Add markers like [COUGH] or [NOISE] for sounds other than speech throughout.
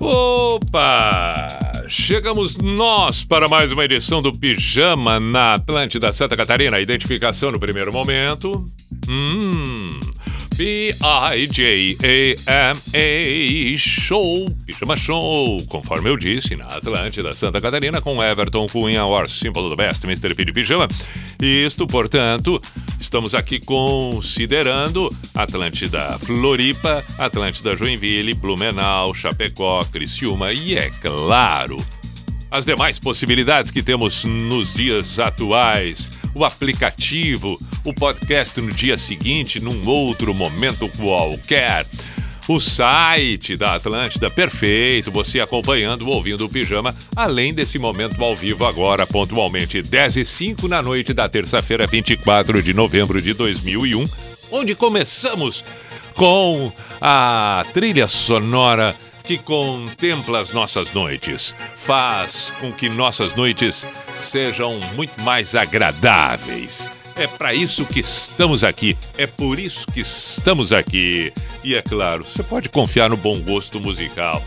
Opa! Chegamos nós para mais uma edição do Pijama na Atlântida Santa Catarina. Identificação no primeiro momento. Hum. P-I-J-A-M-A Show, Pijama Show, conforme eu disse, na Atlântida Santa Catarina, com Everton Cunha, or símbolo do best, Mr. P de Pijama. Isto, portanto, estamos aqui considerando Atlântida Floripa, Atlântida Joinville, Blumenau, Chapecó, Criciúma e, é claro, as demais possibilidades que temos nos dias atuais, o aplicativo, o podcast no dia seguinte, num outro momento qualquer. O site da Atlântida, perfeito, você acompanhando, ouvindo o pijama, além desse momento ao vivo agora, pontualmente 10 e 5 na noite da terça-feira, 24 de novembro de 2001, onde começamos com a trilha sonora que contempla as nossas noites, faz com que nossas noites sejam muito mais agradáveis. É para isso que estamos aqui, é por isso que estamos aqui. E é claro, você pode confiar no bom gosto musical.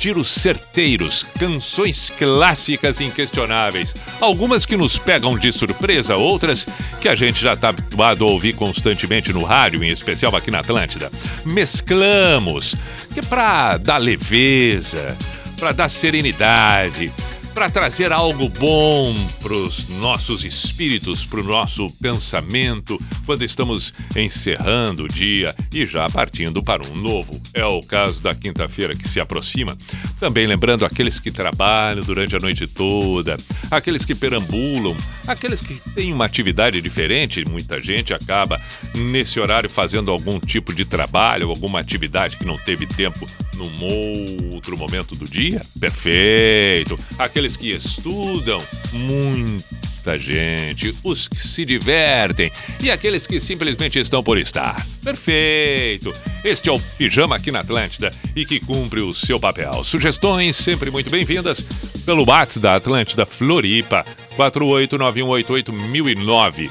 Tiros certeiros, canções clássicas inquestionáveis. Algumas que nos pegam de surpresa, outras que a gente já está habituado a ouvir constantemente no rádio, em especial aqui na Atlântida. Mesclamos, que é para dar leveza, para dar serenidade, para trazer algo bom para os nossos espíritos, para o nosso pensamento, quando estamos encerrando o dia e já partindo para um novo. É o caso da quinta-feira que se aproxima. Também lembrando aqueles que trabalham durante a noite toda, aqueles que perambulam, aqueles que têm uma atividade diferente, muita gente acaba nesse horário fazendo algum tipo de trabalho, alguma atividade que não teve tempo num outro momento do dia. Perfeito. Aqueles que estudam, muita gente, os que se divertem e aqueles que simplesmente estão por estar. Perfeito! Este é o Pijama aqui na Atlântida e que cumpre o seu papel. Sugestões sempre muito bem-vindas pelo WhatsApp da Atlântida Floripa 489188009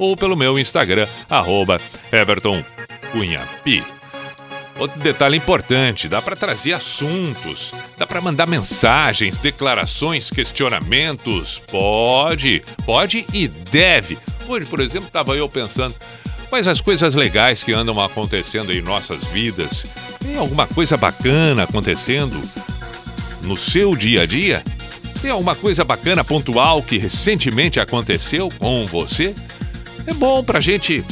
ou pelo meu Instagram, arroba Everton Cunha Pi. Outro detalhe importante: dá para trazer assuntos, dá para mandar mensagens, declarações, questionamentos. Pode, pode e deve. Hoje, por exemplo, estava eu pensando quais as coisas legais que andam acontecendo em nossas vidas. Tem alguma coisa bacana acontecendo no seu dia a dia? Tem alguma coisa bacana pontual que recentemente aconteceu com você? É bom para gente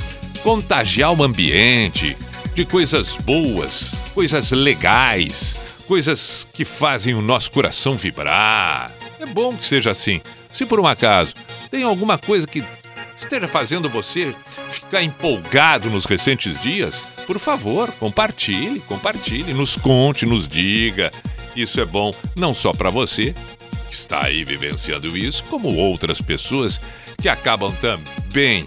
contagiar o ambiente de coisas boas, coisas legais, coisas que fazem o nosso coração vibrar. É bom que seja assim. Se por um acaso tem alguma coisa que esteja fazendo você ficar empolgado nos recentes dias, por favor, compartilhe, compartilhe, nos conte, nos diga. Isso é bom não só para você, que está aí vivenciando isso, como outras pessoas que acabam também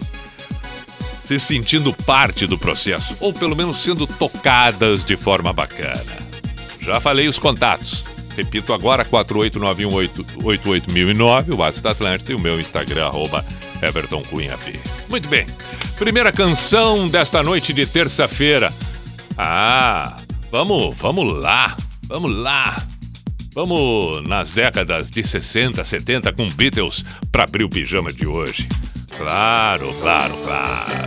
se sentindo parte do processo, ou pelo menos sendo tocadas de forma bacana. Já falei os contatos. Repito agora, 489188009, o WhatsApp da Atlântida e o meu Instagram, arroba. Muito bem. Primeira canção desta noite de terça-feira. Ah, vamos, vamos lá, vamos lá. Vamos nas décadas de 60, 70 com Beatles para abrir o pijama de hoje. Claro, claro, claro.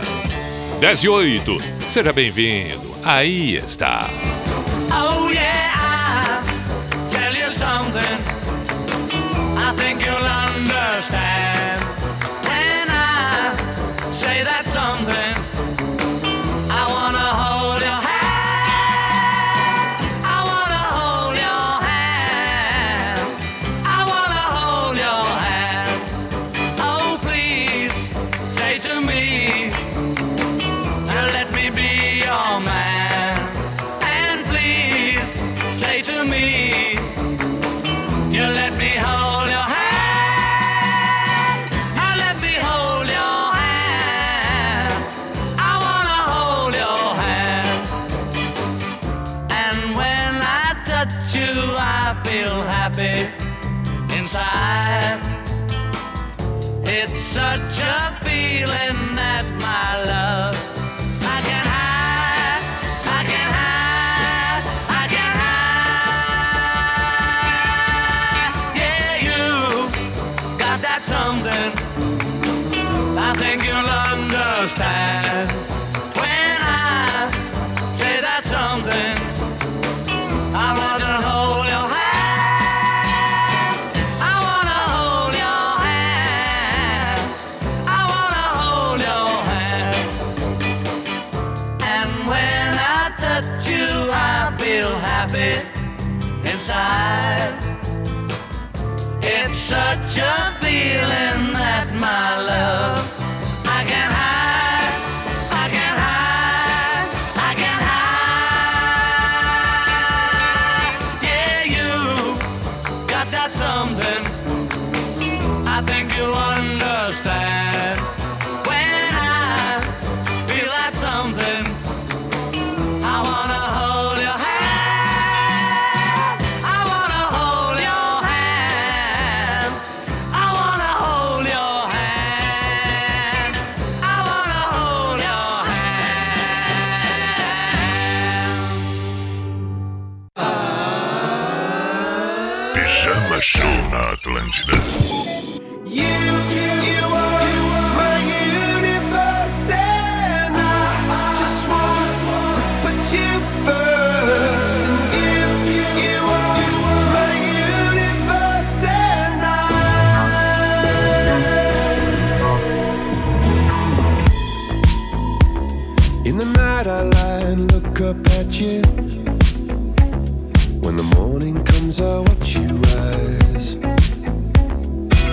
10 e 8, seja bem-vindo. Aí está. Oh yeah, I'll tell you something. I think you'll understand when I say that something. inside. It's such a feeling that my love.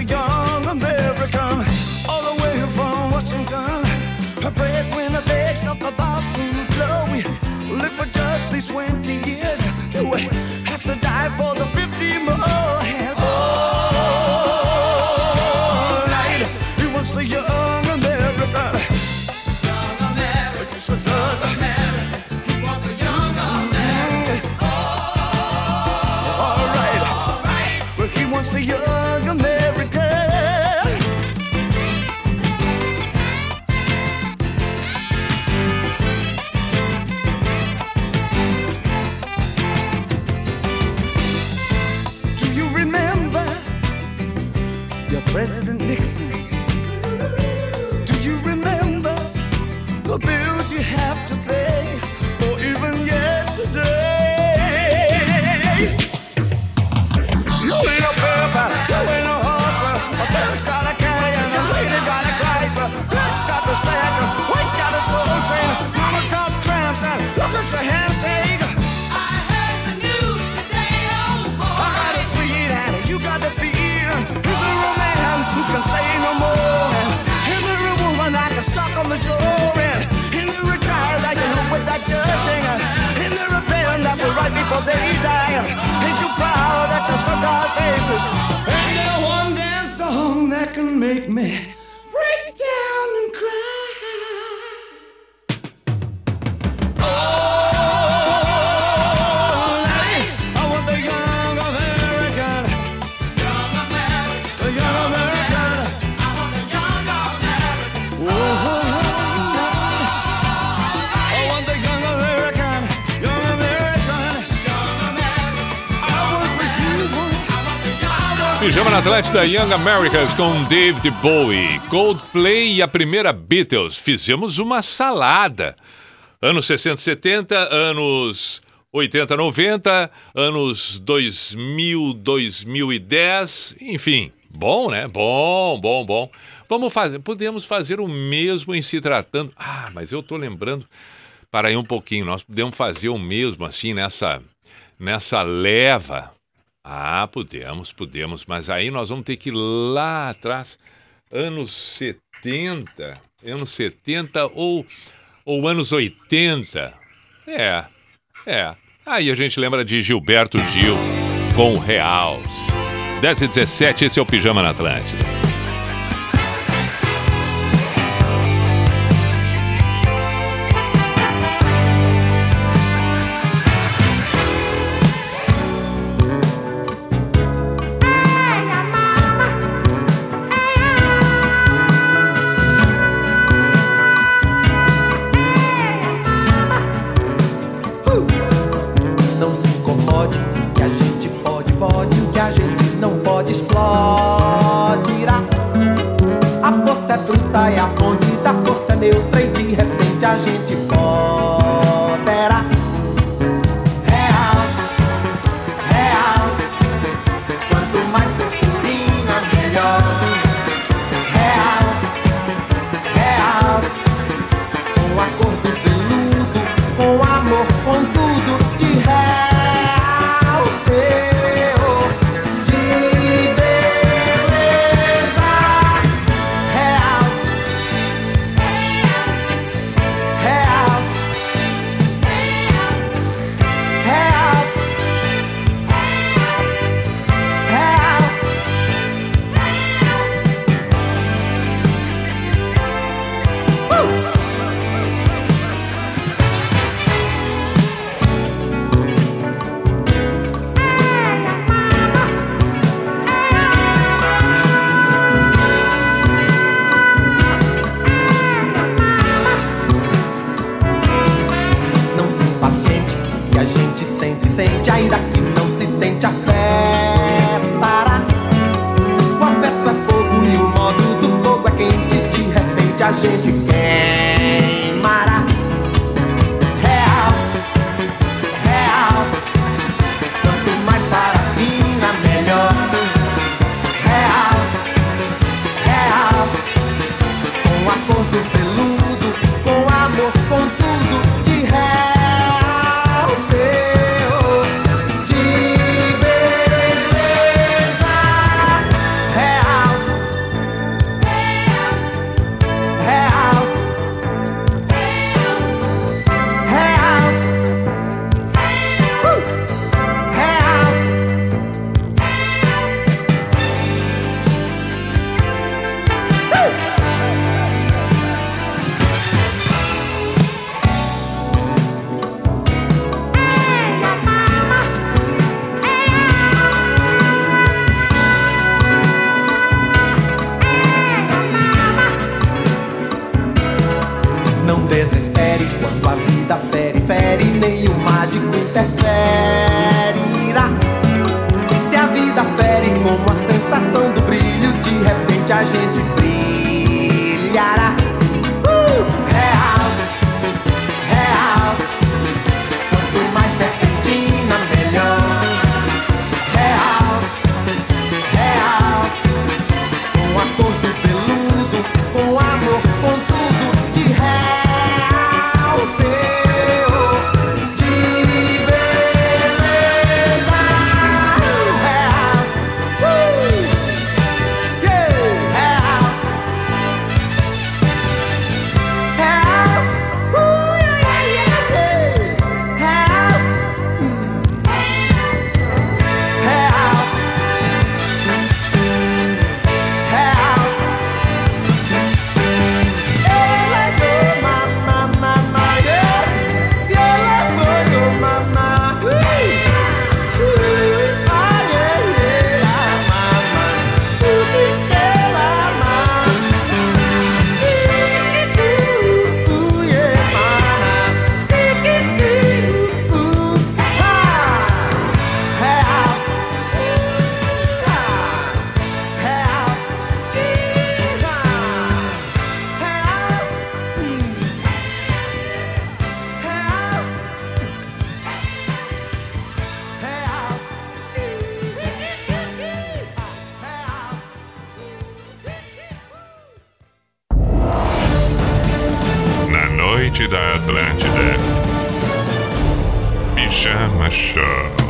a young American, all the way from Washington. Her breadwinner begs off the bathroom floor. Live for just these 20 years. Da Young Americans com David Bowie, Coldplay e a primeira Beatles. Fizemos uma salada. Anos 60, 70, anos 80, 90, anos 2000, 2010, enfim. Bom, né? Bom, bom, bom. Vamos fazer, podemos fazer o mesmo em se tratando. Ah, mas eu tô lembrando para aí um pouquinho, nós podemos fazer o mesmo assim nessa nessa leva ah, podemos, podemos, mas aí nós vamos ter que ir lá atrás, anos 70, anos 70 ou, ou anos 80. É, é. Aí a gente lembra de Gilberto Gil com Reals. 10 e 17, esse é o Pijama na Atlântida. 나야 Pijama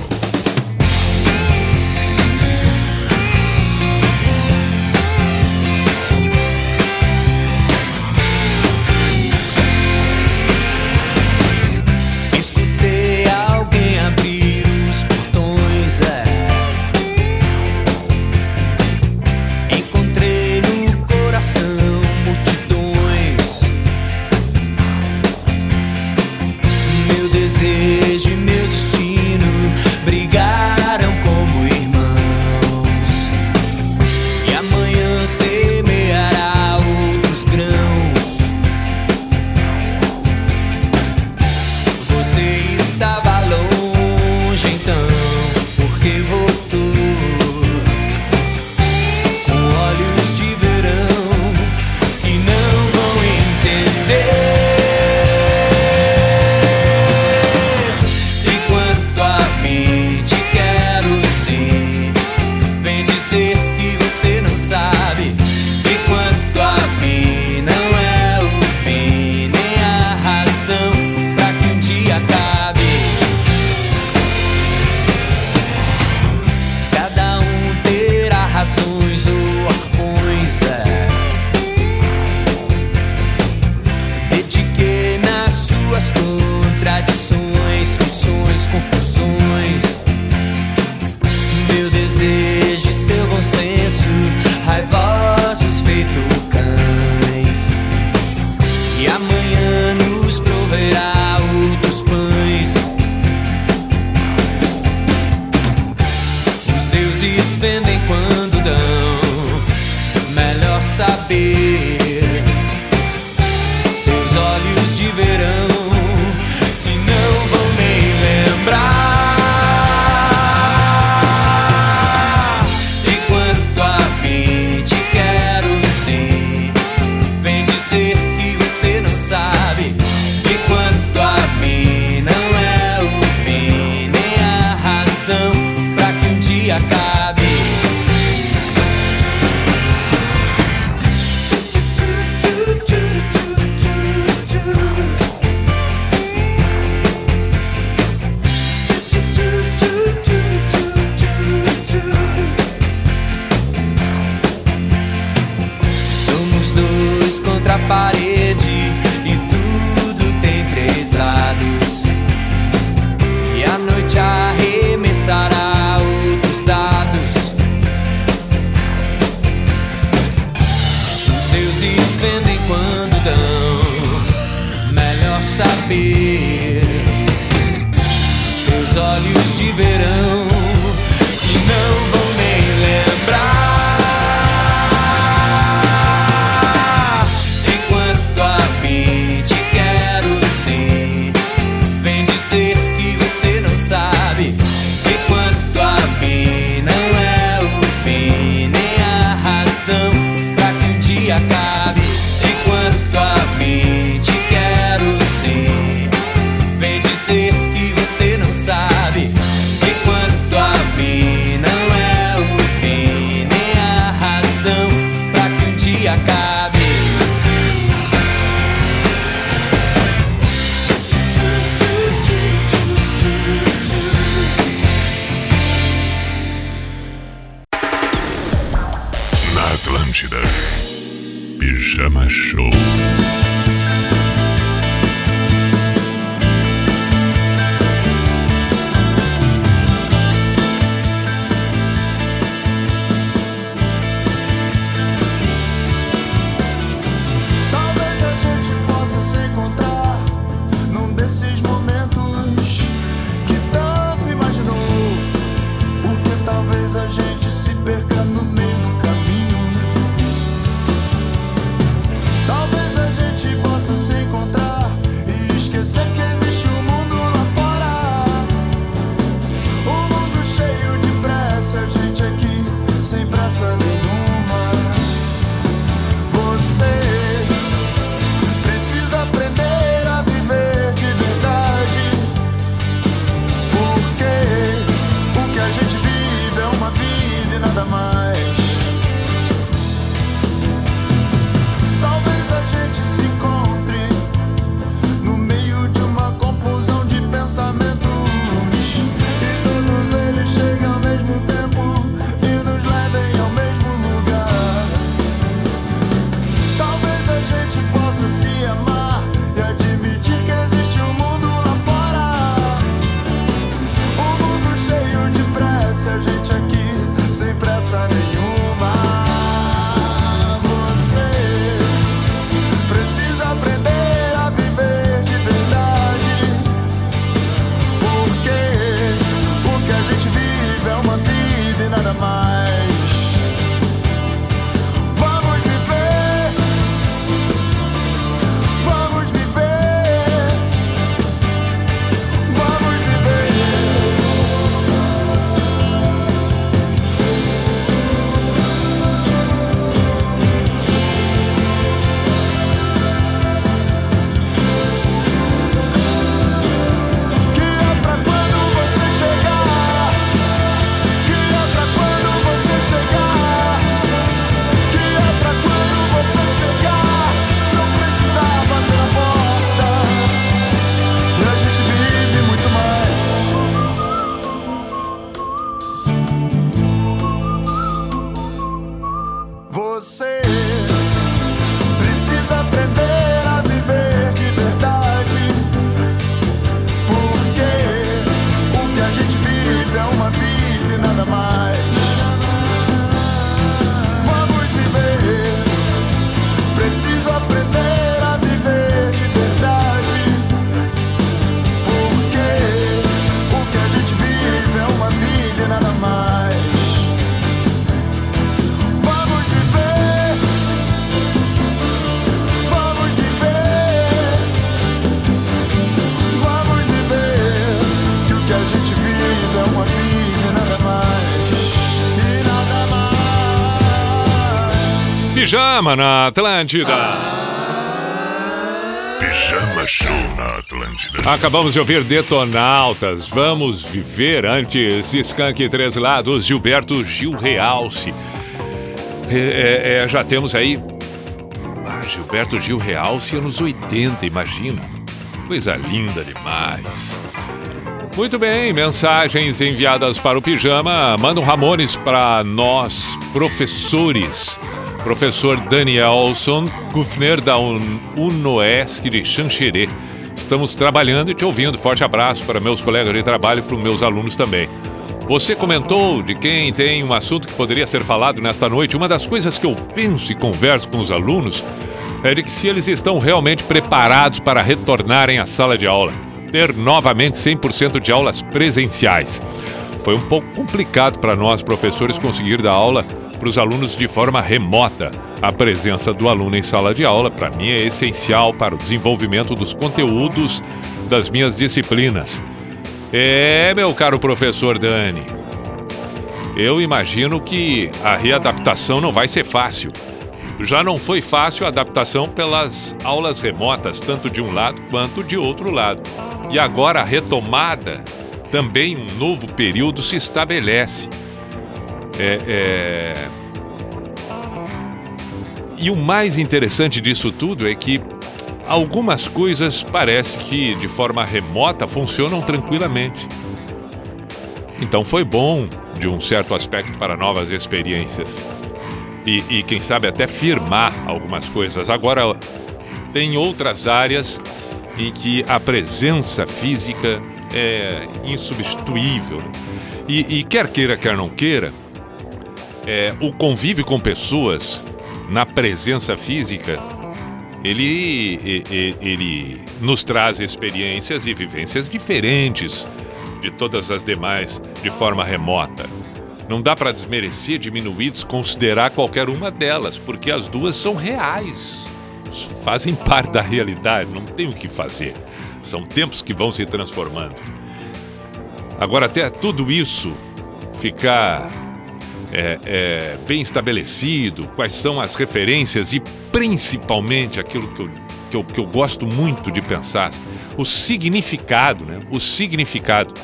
Pijama na Atlântida. Pijama Show na Atlântida. Acabamos de ouvir Detonautas. Vamos viver antes. Skank Três Lados, Gilberto Gil Realce. É, é, é, já temos aí. Ah, Gilberto Gil Realce anos 80, imagina. Coisa linda demais. Muito bem, mensagens enviadas para o Pijama. Manda um Ramones para nós, professores. Professor Danielson Kufner da UNOESC de Xanxerê. Estamos trabalhando e te ouvindo. Forte abraço para meus colegas de trabalho e para os meus alunos também. Você comentou de quem tem um assunto que poderia ser falado nesta noite. Uma das coisas que eu penso e converso com os alunos é de que se eles estão realmente preparados para retornarem à sala de aula, ter novamente 100% de aulas presenciais. Foi um pouco complicado para nós, professores, conseguir dar aula para os alunos de forma remota. A presença do aluno em sala de aula, para mim, é essencial para o desenvolvimento dos conteúdos das minhas disciplinas. É, meu caro professor Dani, eu imagino que a readaptação não vai ser fácil. Já não foi fácil a adaptação pelas aulas remotas, tanto de um lado quanto de outro lado. E agora a retomada, também um novo período se estabelece. É, é... E o mais interessante disso tudo é que algumas coisas parece que de forma remota funcionam tranquilamente. Então foi bom, de um certo aspecto, para novas experiências. E, e quem sabe até firmar algumas coisas. Agora, tem outras áreas em que a presença física é insubstituível. E, e quer queira, quer não queira, é, o convívio com pessoas na presença física, ele, e- e- ele nos traz experiências e vivências diferentes de todas as demais de forma remota. Não dá para desmerecer, diminuir, desconsiderar qualquer uma delas, porque as duas são reais. Fazem parte da realidade, não tem o que fazer. São tempos que vão se transformando. Agora, até tudo isso ficar é, é, bem estabelecido, quais são as referências e principalmente aquilo que eu, que eu, que eu gosto muito de pensar, o significado, né? O significado.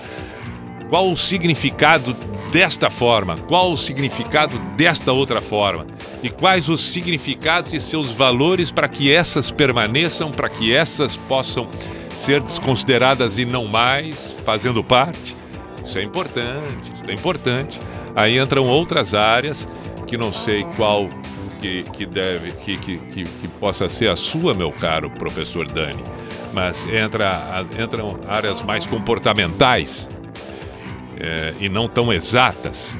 Qual o significado desta forma? Qual o significado desta outra forma? E quais os significados e seus valores para que essas permaneçam, para que essas possam ser desconsideradas e não mais fazendo parte? Isso é importante, isso é importante. Aí entram outras áreas que não sei qual que, que deve que, que, que, que possa ser a sua, meu caro professor Dani. Mas entra, entram áreas mais comportamentais é, e não tão exatas.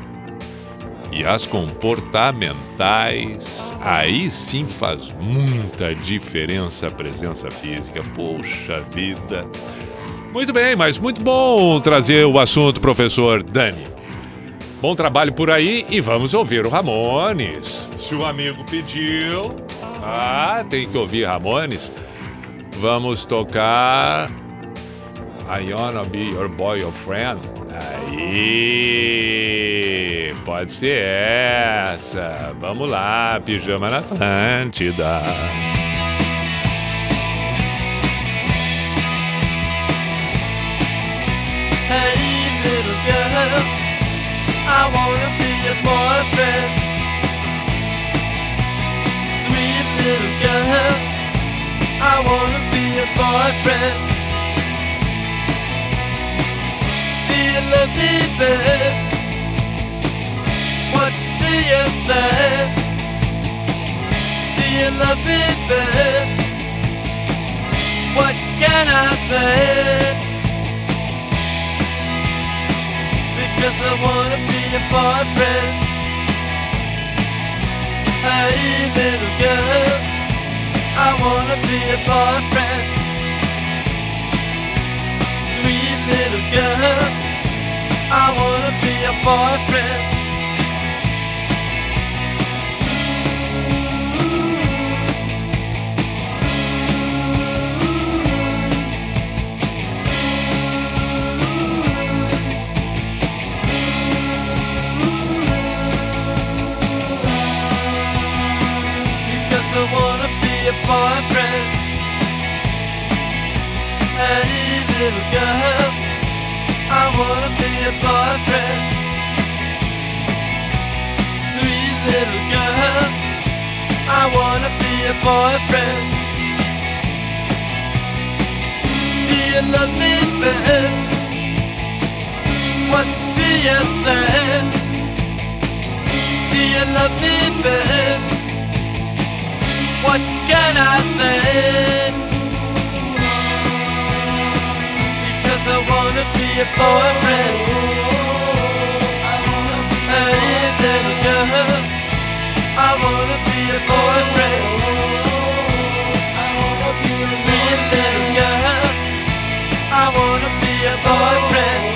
E as comportamentais, aí sim faz muita diferença a presença física. Poxa vida. Muito bem, mas muito bom trazer o assunto, professor Dani. Bom trabalho por aí e vamos ouvir o Ramones. Se o amigo pediu, ah, tem que ouvir Ramones. Vamos tocar I Wanna Be Your Boy or Friend. Aí, pode ser essa. Vamos lá, Pijama na Atlântida. Hey, little girl, I wanna be your boyfriend. Sweet little girl, I wanna be your boyfriend. Do you love me, babe? What do you say? Do you love me, babe? What can I say? Because I wanna your boyfriend. Hey, little girl, I wanna be your boyfriend. Sweet little girl, I wanna be your boyfriend. Boyfriend. Hey, little girl, I wanna be your boyfriend. Sweet little girl, I wanna be your boyfriend. Do you love me, babe? What do you say? Do you love me, babe? What can I say? Because I wanna be a boyfriend. A little girl, I wanna be a boyfriend. Sweet little girl, I wanna be a boyfriend.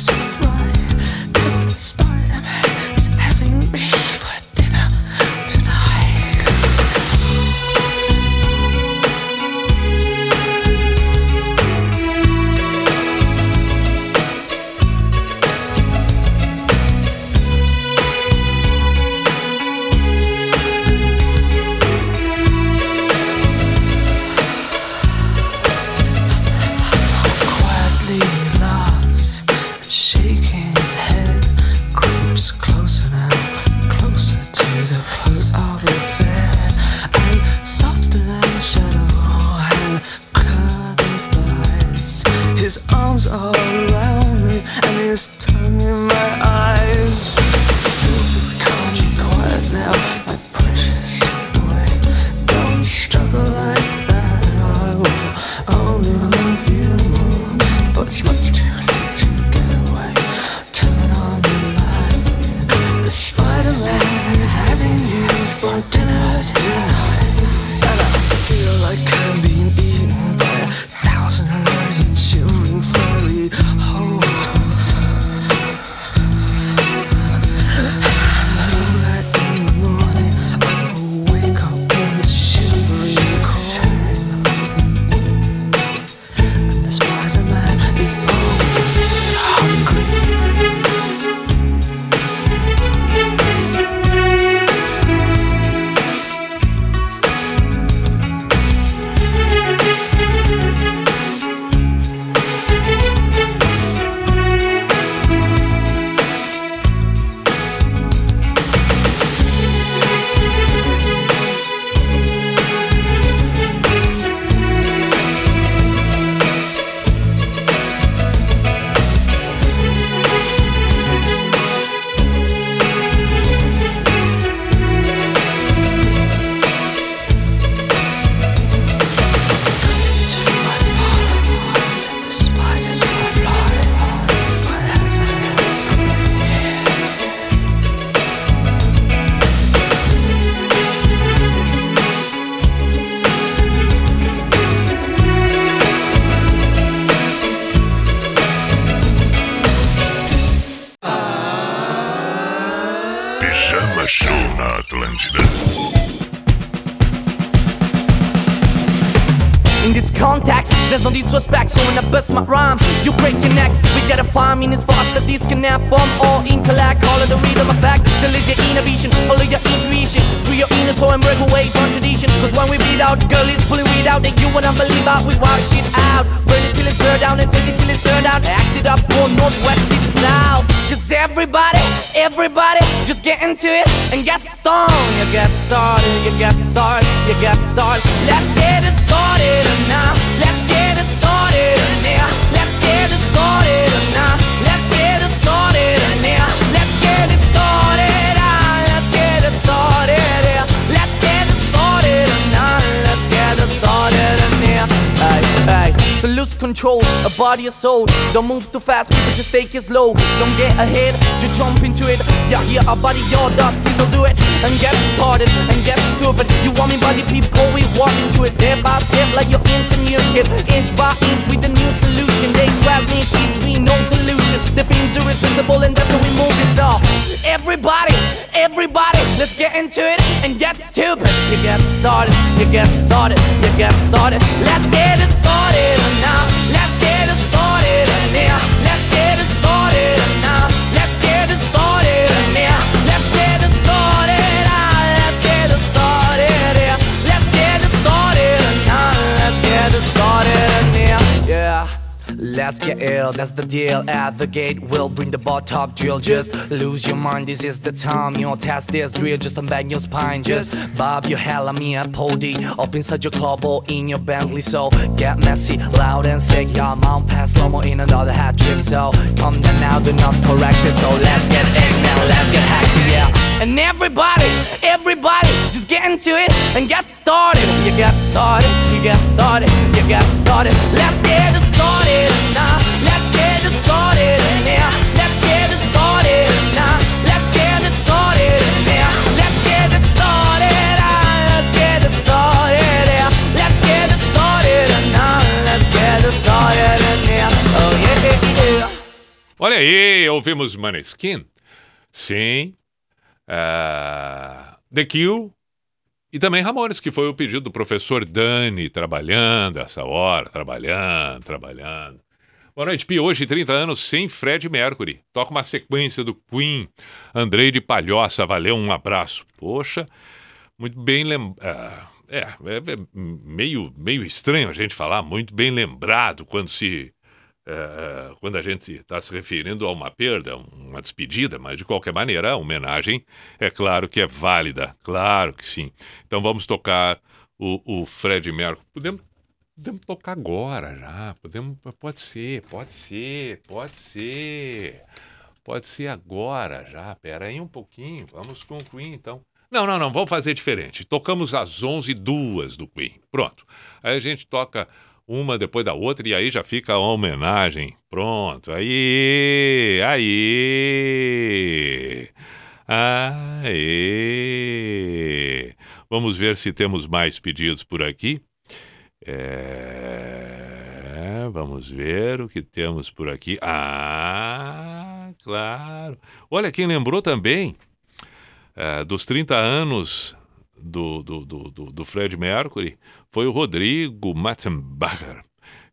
So with soul. Don't move too fast, people just take it slow. Don't get ahead, just jump into it. Yeah, yeah, our body, your dust, please will do it. And get started and get stupid. You want me body people, we walk into it step by step like you're into new kid. Inch by inch with the new solution. They transmit kids, we no delusion. The themes are irresistible and that's how we move it all. Everybody, everybody, let's get into it and get stupid. You get started, you get started, you get started. Let's get it started get ill, that's the deal. At the gate, we'll bring the top drill. Just lose your mind, this is the time. You'll test this drill, just unbang your spine. Just bob your hell on me at Pody. Up inside your club or in your Bentley. So get messy, loud and sick. Your mount pass slow in another hat trip. So come down now, do not correct it. So let's get it now, let's get hacked, yeah. And everybody, everybody, just get into it and get started. You get started, you get started, you get started. Let's Olha aí, ouvimos Maneskin. Sim. Ah, The Kill. E também Ramones, que foi o pedido do professor Dani, trabalhando essa hora, trabalhando, trabalhando. Boa noite, Pi. Hoje, 30 anos sem Fred Mercury. Toca uma sequência do Queen. Andrei de Palhoça, valeu, um abraço. Poxa, muito bem lembrado. é, é, é meio, meio estranho a gente falar, muito bem lembrado quando se é, quando a gente está se referindo a uma perda, uma despedida, mas de qualquer maneira, a homenagem é claro que é válida, claro que sim. Então vamos tocar o, o Fred Mercury. Podemos, podemos tocar agora já, podemos, pode ser, pode ser, pode ser, pode ser agora já. Pera aí um pouquinho, vamos com o Queen então. Não, não, não, vamos fazer diferente. Tocamos às 11 duas do Queen. Pronto. Aí a gente toca uma depois da outra e aí já fica a homenagem. Pronto. Aí, aí. Aí. Vamos ver se temos mais pedidos por aqui. É, vamos ver o que temos por aqui. Ah, claro. Olha, quem lembrou também é, dos 30 anos do, do, do, do, Fred Mercury foi o Rodrigo Matzenbacher,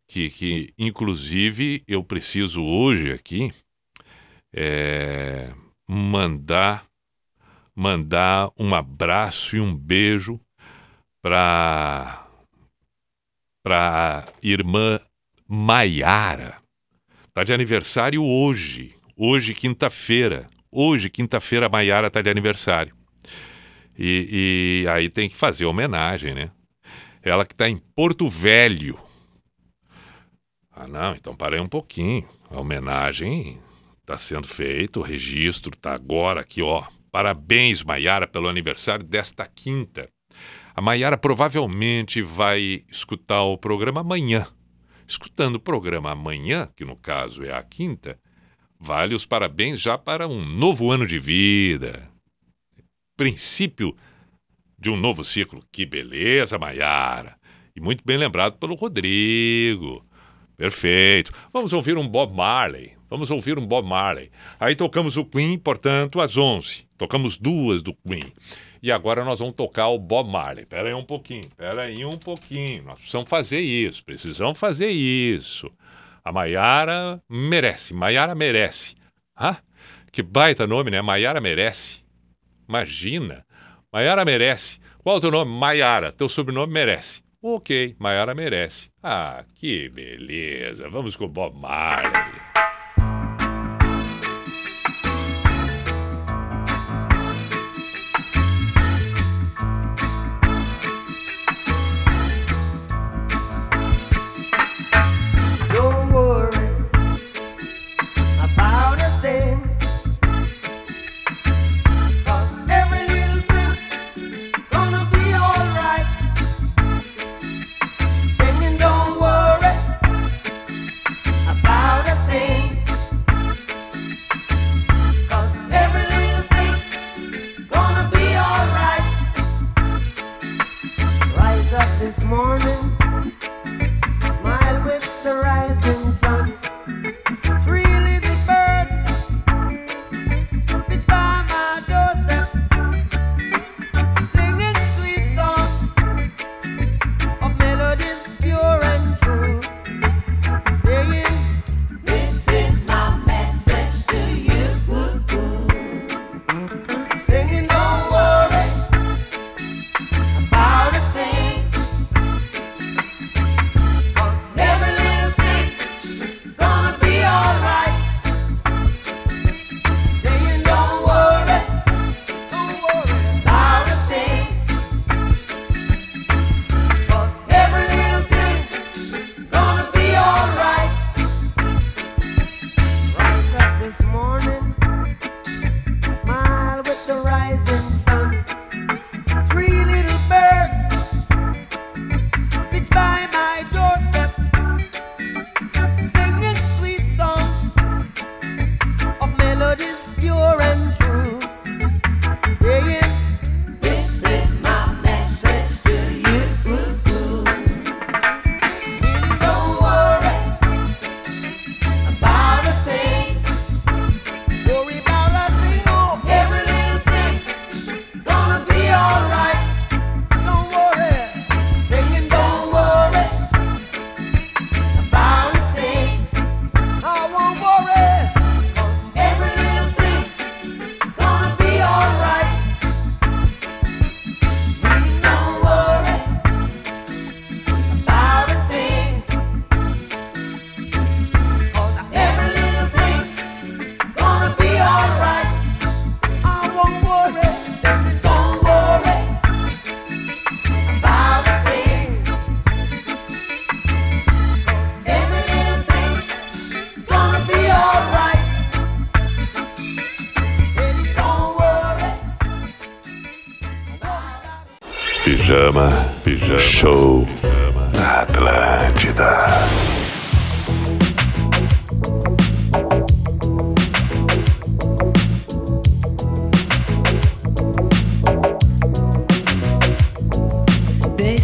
que, que inclusive eu preciso hoje aqui é, mandar mandar um abraço e um beijo para para irmã Maiara. Tá de aniversário hoje, hoje quinta-feira. Hoje quinta-feira Maiara tá de aniversário. E, e aí tem que fazer homenagem, né? Ela que está em Porto Velho. Ah, não, então parei um pouquinho. A homenagem está sendo feita, o registro está agora aqui, ó. Parabéns, Maiara, pelo aniversário desta quinta. A Maiara provavelmente vai escutar o programa amanhã. Escutando o programa amanhã, que no caso é a quinta, vale os parabéns já para um novo ano de vida. Princípio de um novo ciclo. Que beleza, Maiara. E muito bem lembrado pelo Rodrigo. Perfeito. Vamos ouvir um Bob Marley. Vamos ouvir um Bob Marley. Aí tocamos o Queen, portanto, às 11. Tocamos duas do Queen. E agora nós vamos tocar o Bob Marley. Pera aí um pouquinho, pera aí um pouquinho. Nós precisamos fazer isso, precisamos fazer isso. A Maiara merece, Maiara merece. Ah, que baita nome, né? Maiara merece. Imagina. Maiara merece. Qual é o teu nome? Maiara. Teu sobrenome merece. Ok, Maiara merece. Ah, que beleza. Vamos com Bob Marley.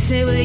say we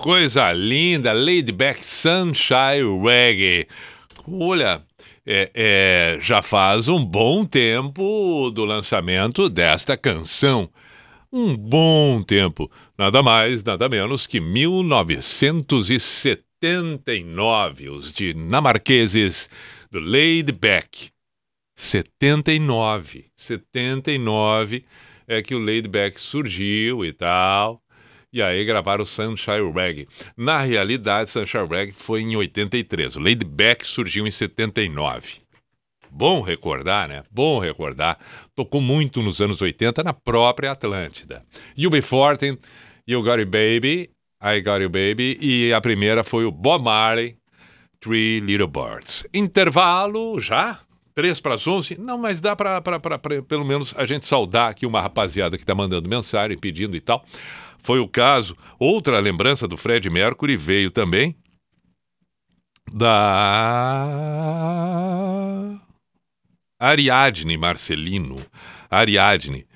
coisa linda, Laid Back Sunshine Reggae. Olha, é, é, já faz um bom tempo do lançamento desta canção. Um bom tempo, nada mais, nada menos que 1979, os dinamarqueses do Laid Back. 79, 79 é que o Laid Back surgiu e tal. E aí gravaram o Sunshine Reggae. Na realidade, Sunshine Reggae foi em 83. O Laid Back surgiu em 79. Bom recordar, né? Bom recordar. Tocou muito nos anos 80 na própria Atlântida. You Be Fortin, You Got It Baby I Got You Baby. E a primeira foi o Bob Marley, Three Little Birds. Intervalo já? 3 para as 11? Não, mas dá para pelo menos a gente saudar aqui uma rapaziada que está mandando mensagem, pedindo e tal. Foi o caso. Outra lembrança do Fred Mercury veio também da Ariadne Marcelino. Ariadne.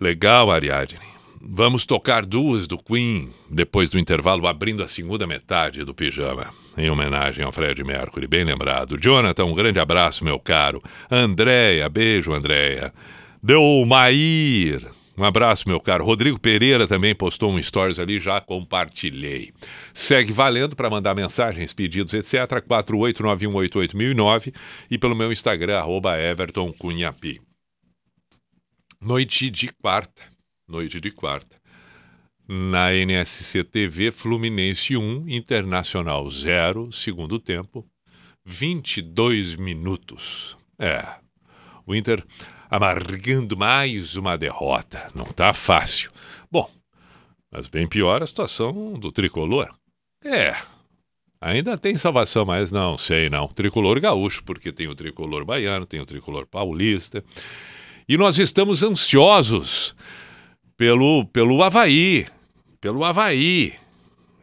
Legal, Ariadne. Vamos tocar duas do Queen depois do intervalo, abrindo a segunda metade do pijama, em homenagem ao Fred Mercury, bem lembrado. Jonathan, um grande abraço, meu caro. Andréia, beijo, Andréia. Delmair, um abraço, meu caro. Rodrigo Pereira também postou um stories ali, já compartilhei. Segue valendo para mandar mensagens, pedidos, etc. 489188009 e pelo meu Instagram, arroba Everton Cunhapi. Noite de quarta, noite de quarta. Na NSC TV, Fluminense 1, Internacional 0, segundo tempo, 22 minutos. É, o Inter amargando mais uma derrota. Não tá fácil. Bom, mas bem pior a situação do tricolor. É, ainda tem salvação, mas não sei não. Tricolor gaúcho, porque tem o tricolor baiano, tem o tricolor paulista. E nós estamos ansiosos pelo, pelo Havaí. Pelo Havaí.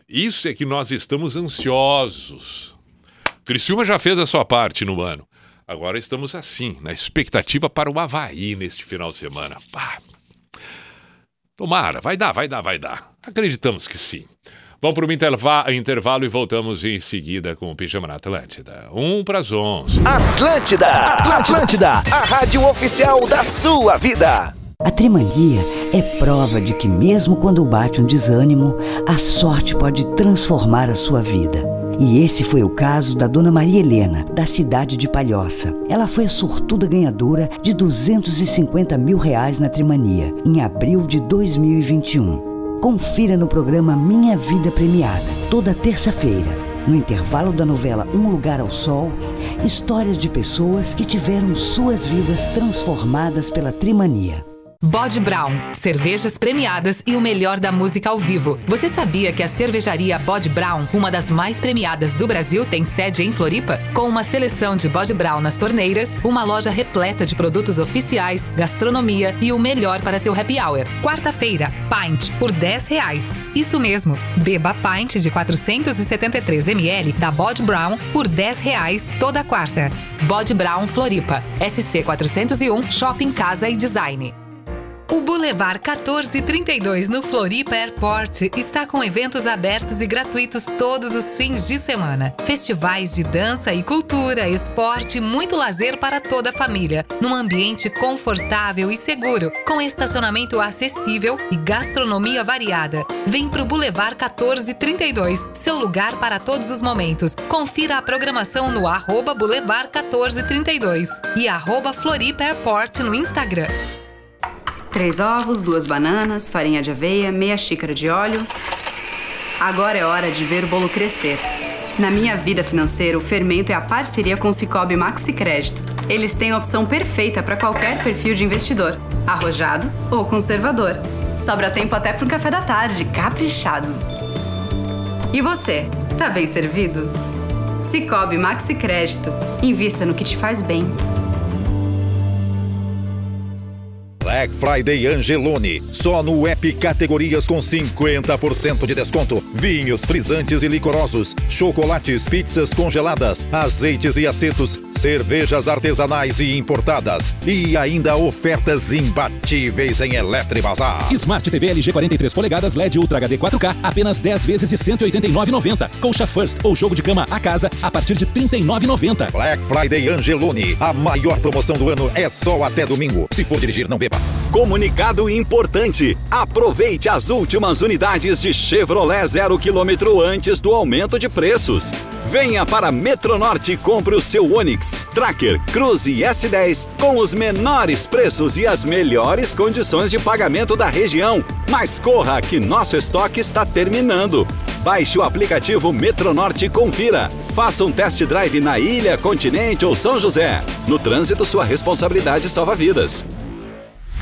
Isso é que nós estamos ansiosos. Criciúma já fez a sua parte no ano. Agora estamos assim, na expectativa para o Havaí neste final de semana. Pá. Tomara, vai dar, vai dar, vai dar. Acreditamos que sim. Vamos para o intervalo e voltamos em seguida com o Pijama na Atlântida. Um para as 11. Atlântida, Atlântida, a rádio oficial da sua vida. A Trimania é prova de que mesmo quando bate um desânimo, a sorte pode transformar a sua vida. E esse foi o caso da Dona Maria Helena, da cidade de Palhoça. Ela foi a sortuda ganhadora de 250 mil reais na Trimania, em abril de 2021. Confira no programa Minha Vida Premiada, toda terça-feira. No intervalo da novela Um Lugar ao Sol, histórias de pessoas que tiveram suas vidas transformadas pela Trimania. Bode Brown, cervejas premiadas e o melhor da música ao vivo. Você sabia que a cervejaria Bode Brown, uma das mais premiadas do Brasil, tem sede em Floripa? Com uma seleção de Bode Brown nas torneiras, uma loja repleta de produtos oficiais, gastronomia e o melhor para seu happy hour. Quarta-feira, Pint por 10 reais. Isso mesmo, beba Pint de 473 ml da Bode Brown por 10 reais toda quarta. Bode Brown Floripa, SC 401, Shopping Casa e Design. O Boulevard 1432 no Floripa Airport está com eventos abertos e gratuitos todos os fins de semana. Festivais de dança e cultura, esporte e muito lazer para toda a família, num ambiente confortável e seguro, com estacionamento acessível e gastronomia variada. Vem pro Boulevard 1432, seu lugar para todos os momentos. Confira a programação no arroba Boulevard 1432 e arroba Floripa Airport no Instagram. Três ovos, duas bananas, farinha de aveia, meia xícara de óleo. Agora é hora de ver o bolo crescer. Na minha vida financeira, o fermento é a parceria com o Cicobi Maxi Crédito. Eles têm a opção perfeita para qualquer perfil de investidor, arrojado ou conservador. Sobra tempo até para um café da tarde, caprichado. E você, tá bem servido? Cicobi Maxi Crédito. Invista no que te faz bem. Black Friday Angelone. Só no app categorias com 50% de desconto. Vinhos, frisantes e licorosos, chocolates, pizzas congeladas, azeites e acetos, cervejas artesanais e importadas. E ainda ofertas imbatíveis em Eletribazar. Smart TV LG 43 polegadas LED Ultra HD 4K, apenas 10 vezes de 189,90. Colcha First ou jogo de cama a casa a partir de 39,90. Black Friday Angelone. A maior promoção do ano é só até domingo. Se for dirigir, não beba. Comunicado importante: aproveite as últimas unidades de Chevrolet zero quilômetro antes do aumento de preços. Venha para Metronorte e compre o seu Onix, Tracker, Cruze e S10 com os menores preços e as melhores condições de pagamento da região. Mas corra que nosso estoque está terminando. Baixe o aplicativo Metronorte e confira. Faça um test drive na ilha, continente ou São José. No trânsito, sua responsabilidade salva vidas.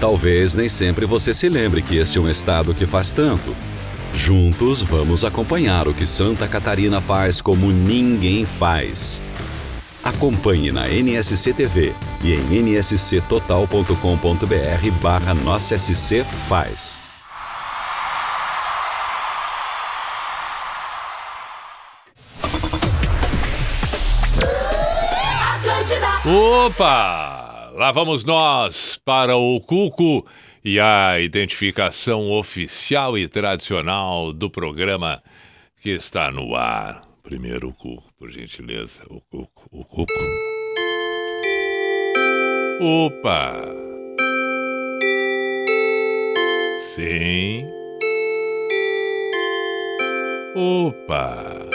Talvez nem sempre você se lembre que este é um estado que faz tanto. Juntos vamos acompanhar o que Santa Catarina faz como ninguém faz. Acompanhe na NSC TV e em nsctotal.com.br barra Nossa SC Faz. Opa! Lá vamos nós para o Cuco e a identificação oficial e tradicional do programa que está no ar. Primeiro o Cuco, por gentileza. O Cuco, o Cuco. Opa! Sim. Opa!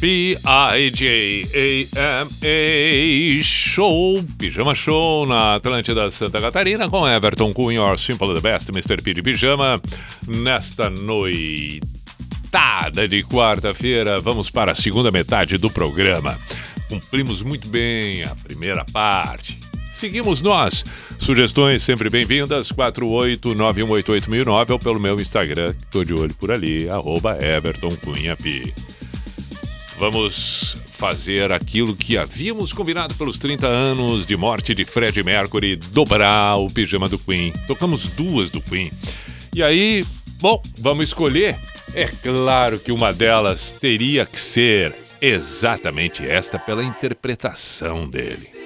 P-I-J-A-M-A Show, Pijama Show na Atlântida Santa Catarina com Everton Cunha, Simple the Best, Mr. P de Pijama, nesta noitada de quarta-feira. Vamos para a segunda metade do programa. Cumprimos muito bem a primeira parte. Seguimos nós. Sugestões sempre bem-vindas, 489188009 ou pelo meu Instagram, tô de olho por ali, arroba. Vamos fazer aquilo que havíamos combinado pelos 30 anos de morte de Fred Mercury, dobrar o pijama do Queen. Tocamos duas do Queen. E aí, bom, vamos escolher? É claro que uma delas teria que ser exatamente esta pela interpretação dele.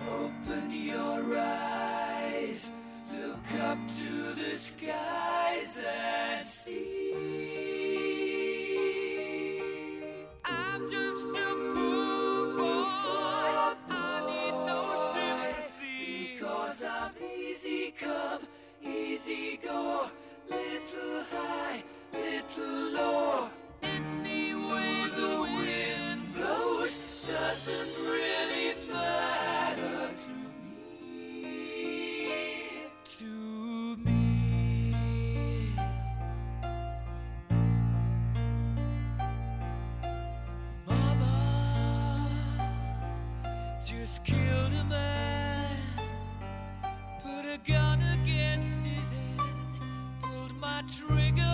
Open your eyes, look up to the and see. I'm just sympathy. Easy come, easy go, little high, little low. Any way the wind blows doesn't really matter to me. To me. Mama just killed a man, gun against his head, pulled my trigger,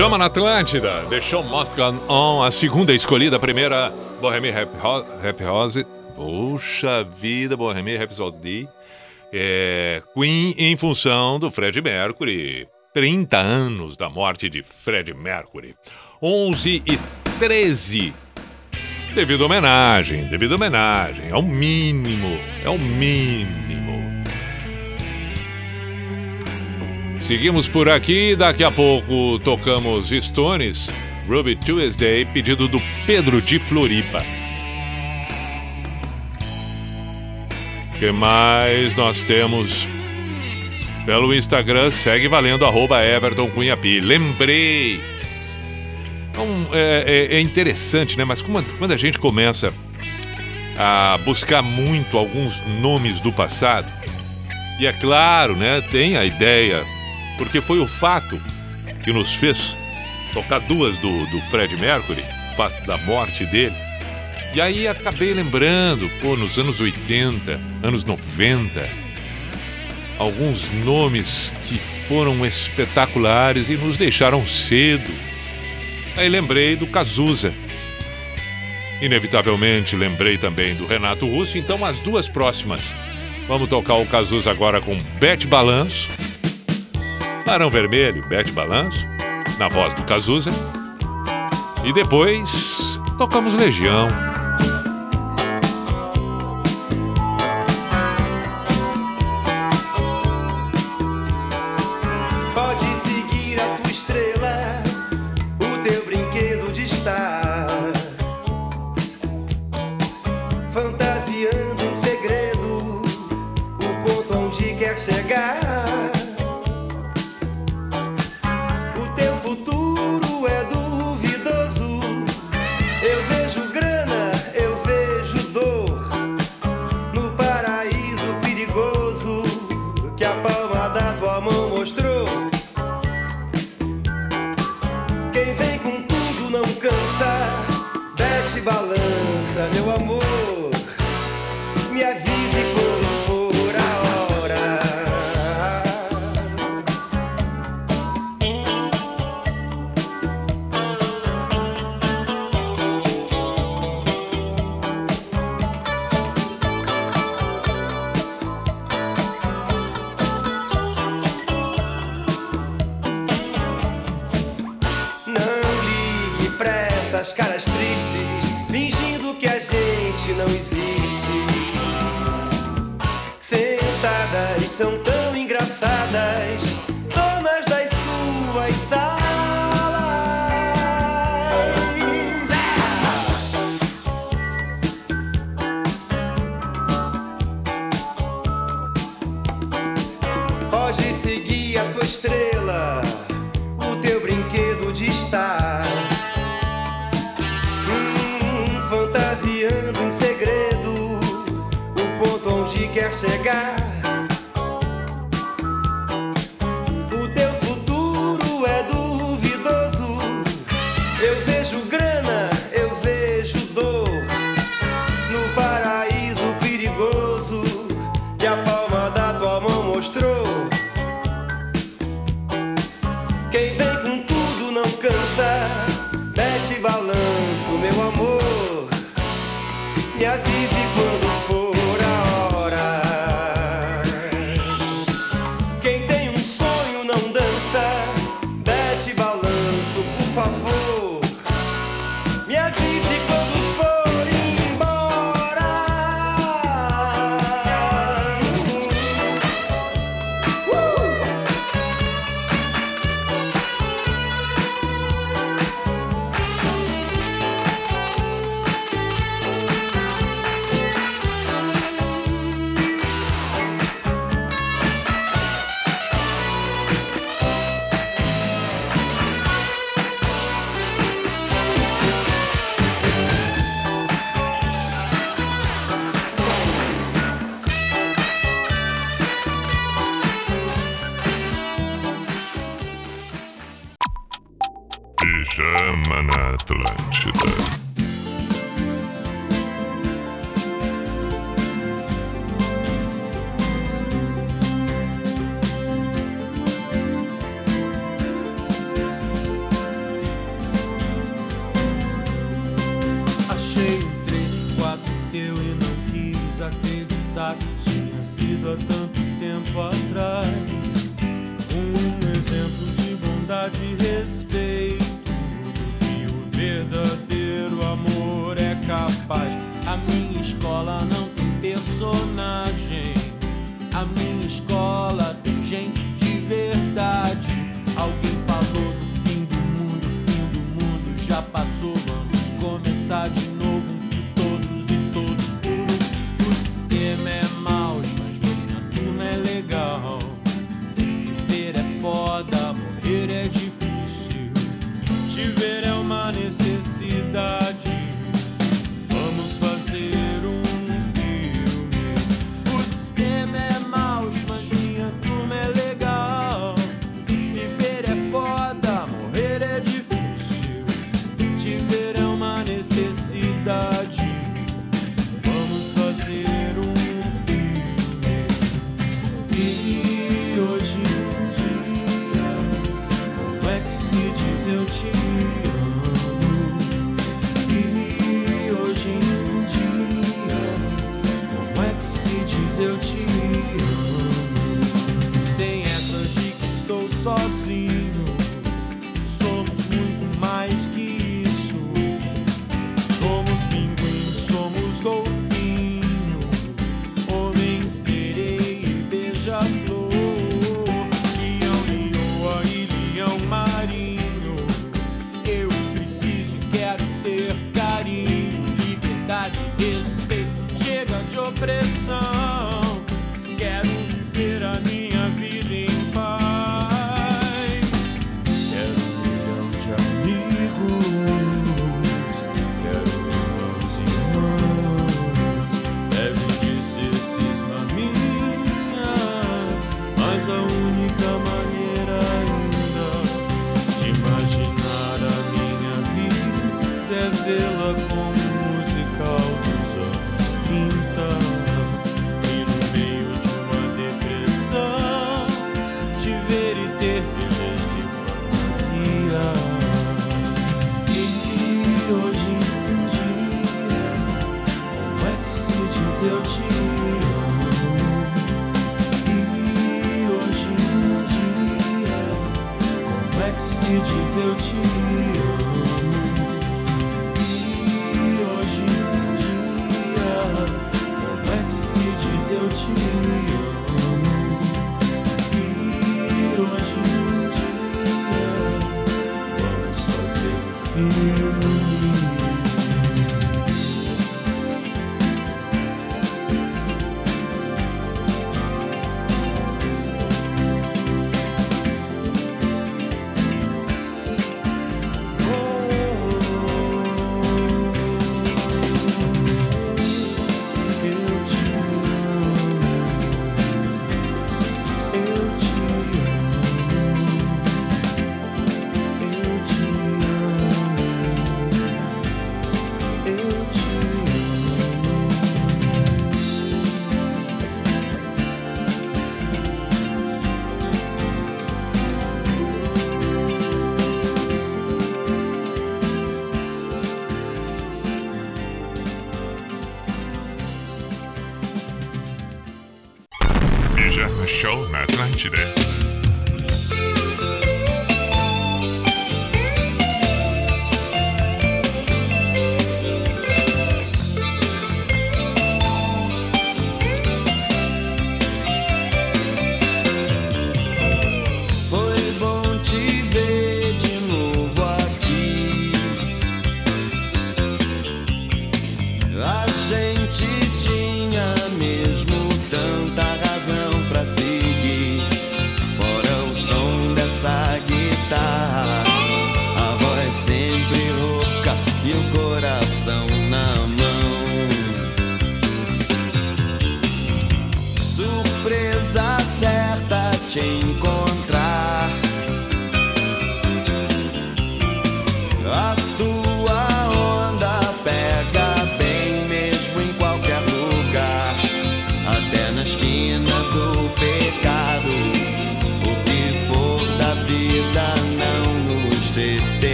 Pijama na Atlântida, The Show Must Go On, a segunda escolhida, a primeira, Bohemian Rap Ro- Rhapsody. Puxa vida, Bohemian Rhapsody. É, Queen em função do Fred Mercury. 30 anos da morte de Fred Mercury. 11 e 13. Devido homenagem, devido homenagem. É o mínimo, é o mínimo. Seguimos por aqui, daqui a pouco tocamos Stones, Ruby Tuesday, pedido do Pedro de Floripa. Que mais nós temos? Pelo Instagram, segue valendo, arroba Everton Cunhapi. Lembrei! Então, é, é- é interessante, né? Mas como- quando a gente começa a buscar muito alguns nomes do passado, e é claro, né, tem a ideia, porque foi o fato que nos fez tocar duas do, do Fred Mercury, fato da morte dele. E aí acabei lembrando, pô, nos anos 80, anos 90, alguns nomes que foram espetaculares e nos deixaram cedo. Aí lembrei do Cazuza. Inevitavelmente lembrei também do Renato Russo, então as duas próximas. Vamos tocar o Cazuza agora com Bete Balanço. Barão Vermelho, Bete Balanço, na voz do Cazuza. E depois tocamos Legião. Pijama na Atlântida.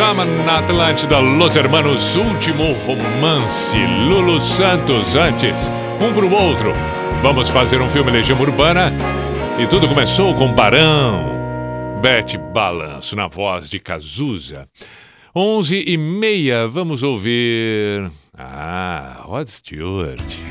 chama na Atlântida Los Hermanos, último romance. Lulu Santos, antes, um pro outro. Vamos fazer um filme Legião Urbana. E tudo começou com Barão. Bete Balanço, na voz de Cazuza. Onze e meia, vamos ouvir. Ah, Rod Stewart.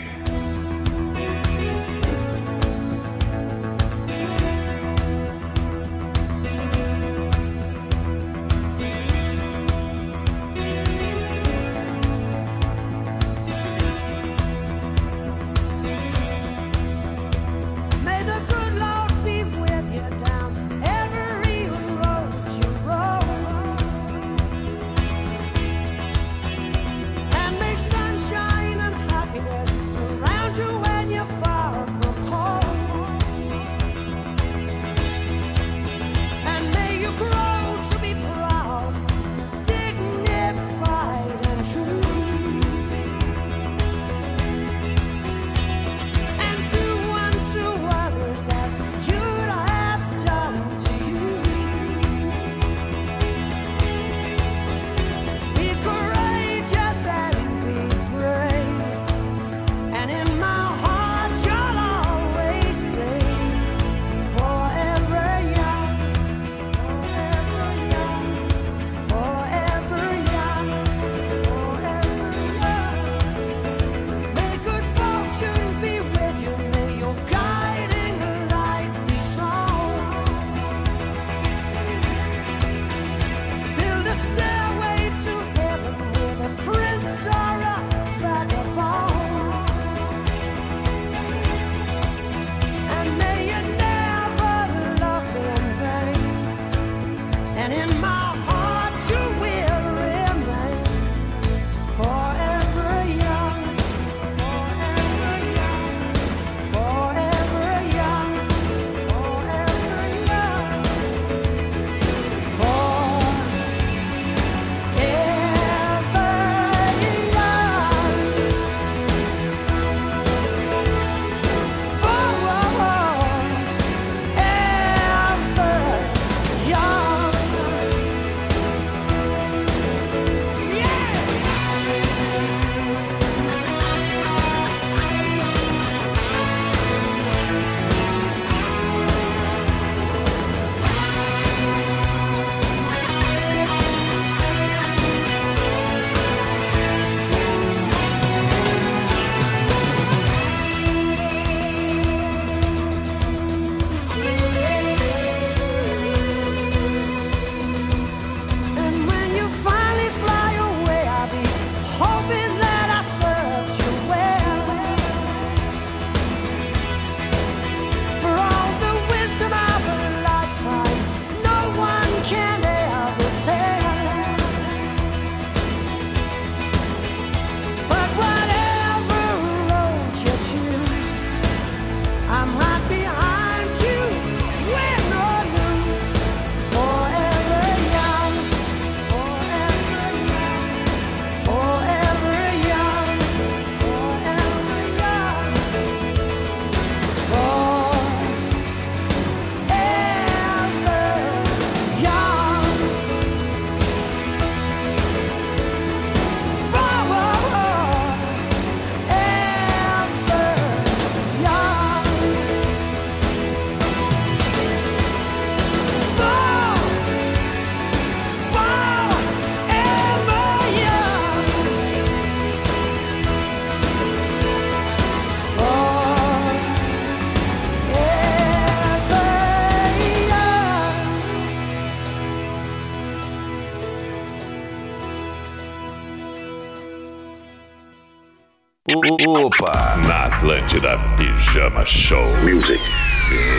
Opa! Na Atlântida Pijama Show Music. Sim.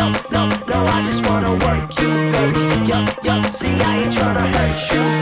no, no, no, I just wanna work you, baby. Yup, yup, see, I ain't tryna hurt you.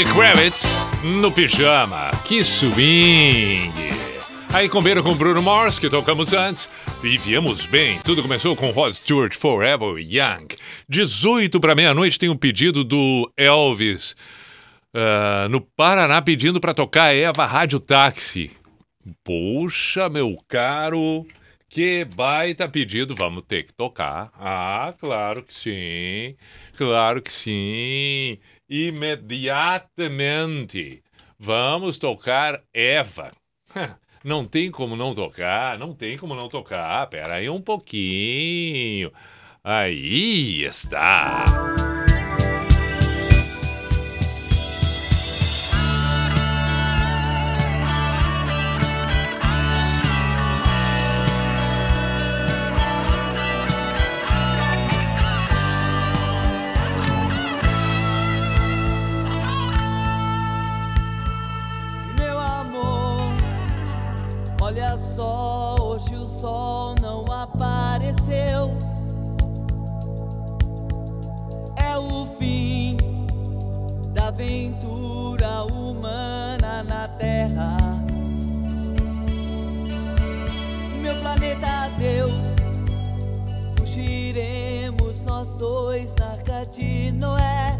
Lenny Kravitz no pijama. Que swing! Aí combina com Bruno Mars, que tocamos antes. Vivíamos bem. Tudo começou com Rod Stewart, Forever Young. 18 para meia-noite tem um pedido do Elvis ah, no Paraná pedindo para tocar Eva Rádio Táxi. Poxa, meu caro, que baita pedido. Vamos ter que tocar. Ah, claro que sim. Claro que sim. Imediatamente. Vamos tocar Eva. [LAUGHS] Não tem como não tocar, não tem como não tocar. Pera aí um pouquinho. Aí está. O fim da aventura humana na Terra. Meu planeta Deus, fugiremos nós dois na arca de Noé.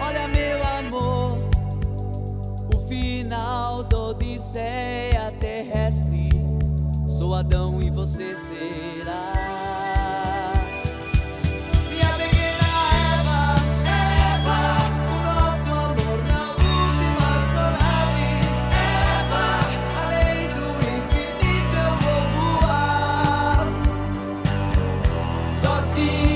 Olha, meu amor, o final da Odisseia terrestre. Sou Adão e você será. see.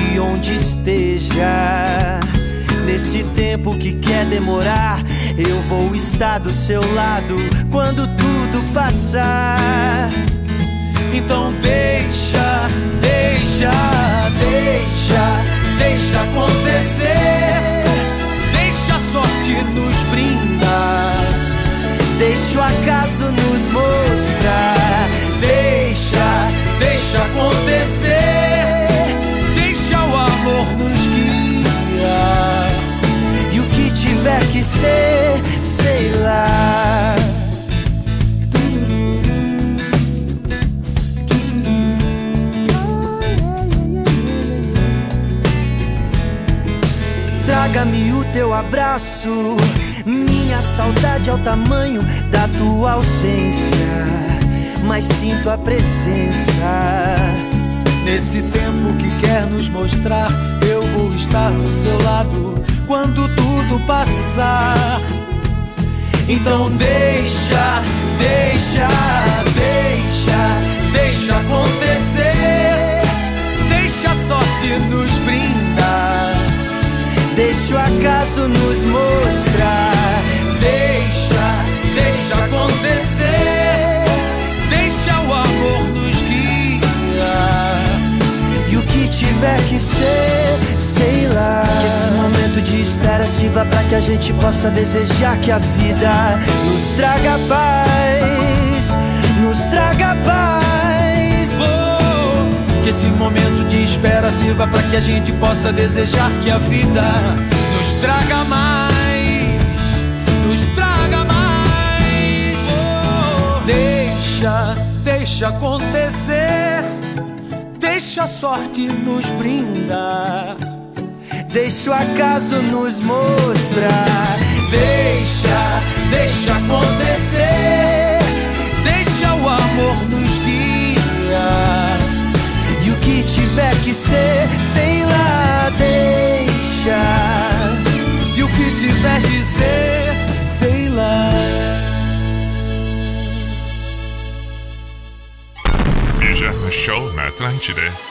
de onde esteja. Nesse tempo que quer demorar, eu vou estar do seu lado quando tudo passar. Então deixa, deixa, deixa, deixa acontecer. Deixa a sorte nos brindar. Deixa o acaso nos mostrar. Deixa, deixa acontecer amor nos guiar. E o que tiver que ser, sei lá. Traga-me o teu abraço. Minha saudade é o tamanho da tua ausência, mas sinto a presença Nesse tempo que quer nos mostrar, eu vou estar do seu lado quando tudo passar. Então deixa, deixa, deixa, deixa acontecer. Deixa a sorte nos brindar. Deixa o acaso nos mostrar. Deixa, deixa acontecer. Ser, sei lá. Que esse momento de espera sirva pra que a gente possa desejar que a vida nos traga paz. Nos traga paz. Oh, que esse momento de espera sirva para que a gente possa desejar que a vida nos traga mais, nos traga mais. Oh, deixa, deixa acontecer, deixa a sorte nos brindar. Deixa o acaso nos mostrar. Deixa, deixa acontecer, deixa o amor nos guiar. E o que tiver que ser, sei lá, deixa. E o que tiver de ser, sei lá. Show na Atlântida.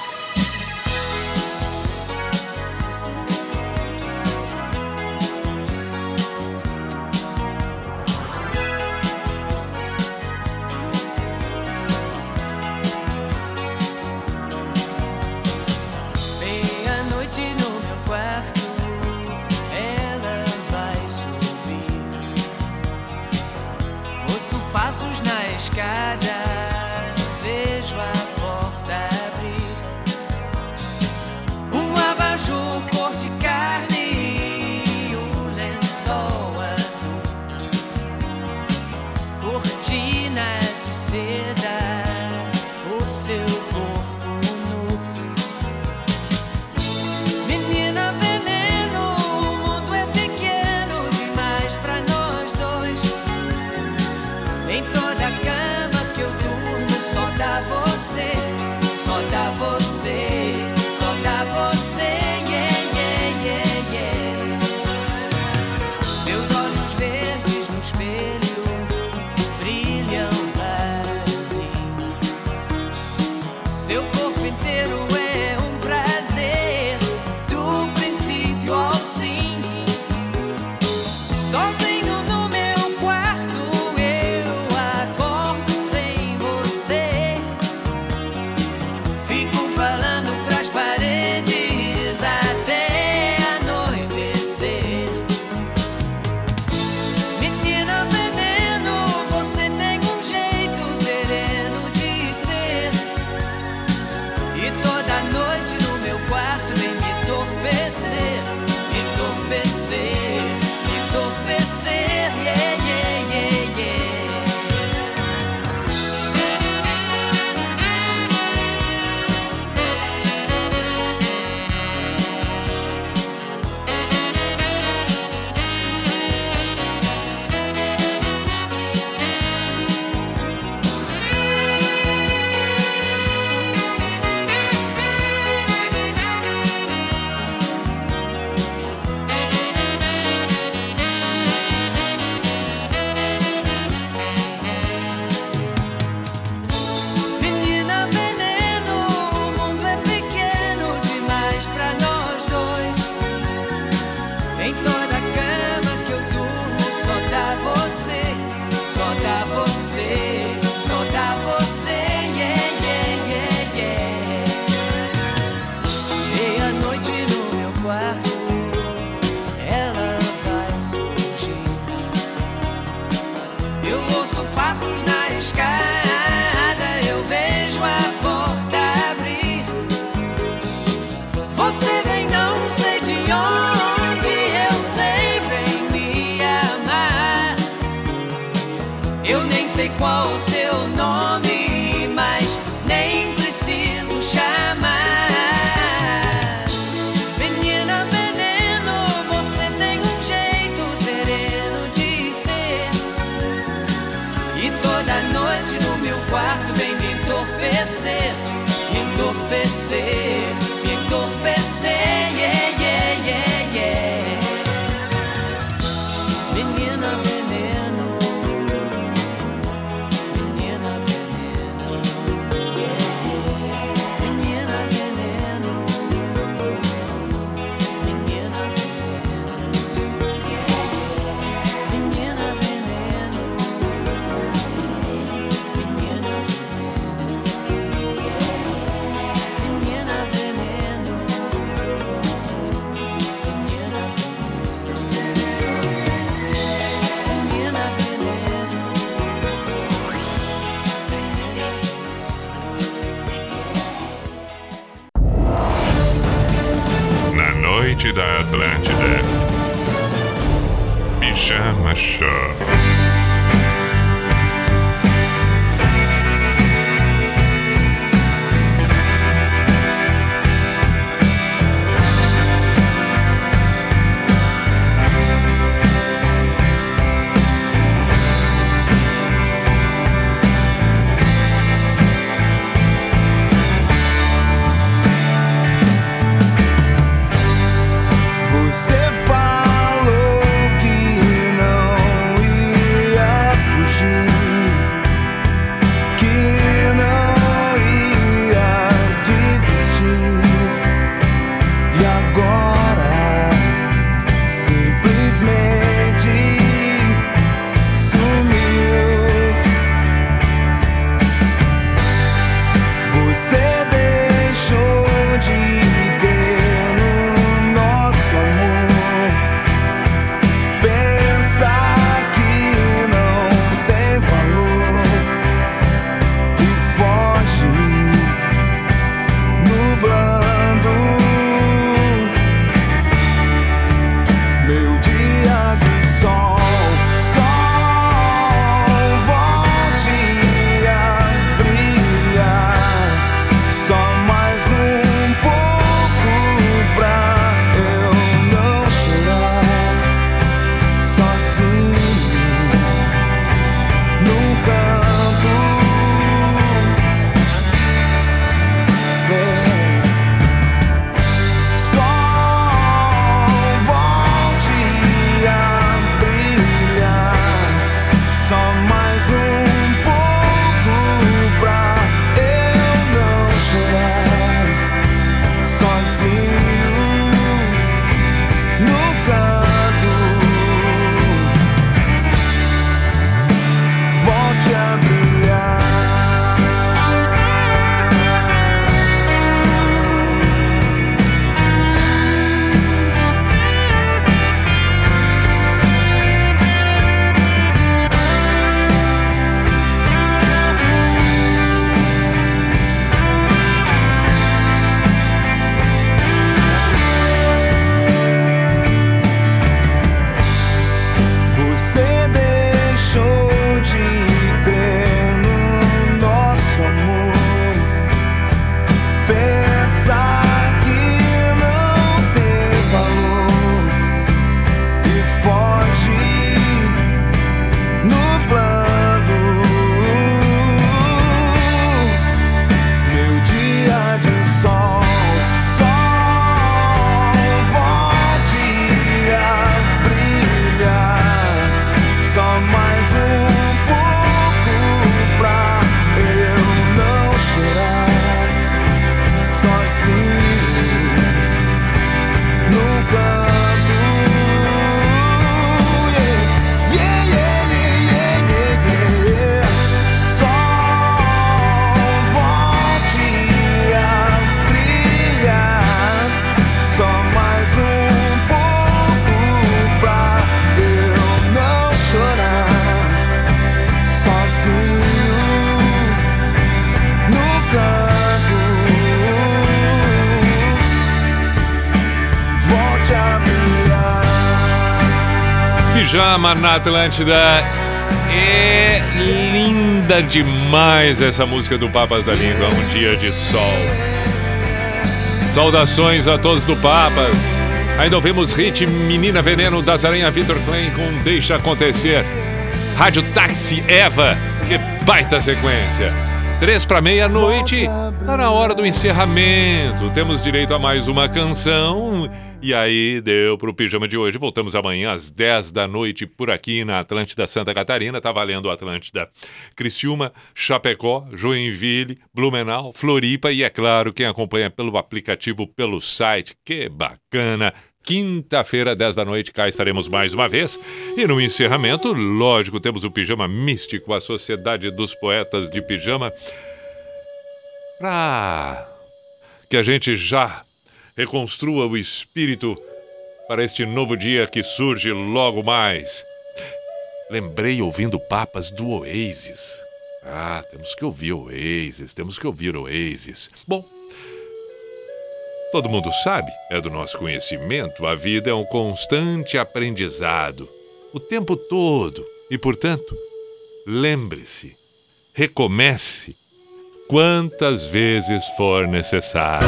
Chama na Atlântida. É linda demais essa música do Papas da Língua, é Um Dia de Sol. Saudações a todos do Papas. Ainda ouvimos hit Menina Veneno das Aranha Vitor Klein com Deixa Acontecer. Rádio Táxi Eva, que baita sequência. Três para meia-noite, tá na hora do encerramento. Temos direito a mais uma canção e aí, deu pro pijama de hoje. Voltamos amanhã às 10 da noite por aqui na Atlântida Santa Catarina. Tá valendo Atlântida Criciúma, Chapecó, Joinville, Blumenau, Floripa e, é claro, quem acompanha pelo aplicativo, pelo site. Que bacana! Quinta-feira, 10 da noite, cá estaremos mais uma vez. E no encerramento, lógico, temos o Pijama Místico, a Sociedade dos Poetas de Pijama. Pra que a gente já reconstrua o espírito para este novo dia que surge logo mais. Lembrei ouvindo papas do Oasis. Ah, temos que ouvir Oasis, temos que ouvir Oasis. Bom, todo mundo sabe, é do nosso conhecimento, a vida é um constante aprendizado, o tempo todo. E, portanto, lembre-se, recomece quantas vezes for necessário.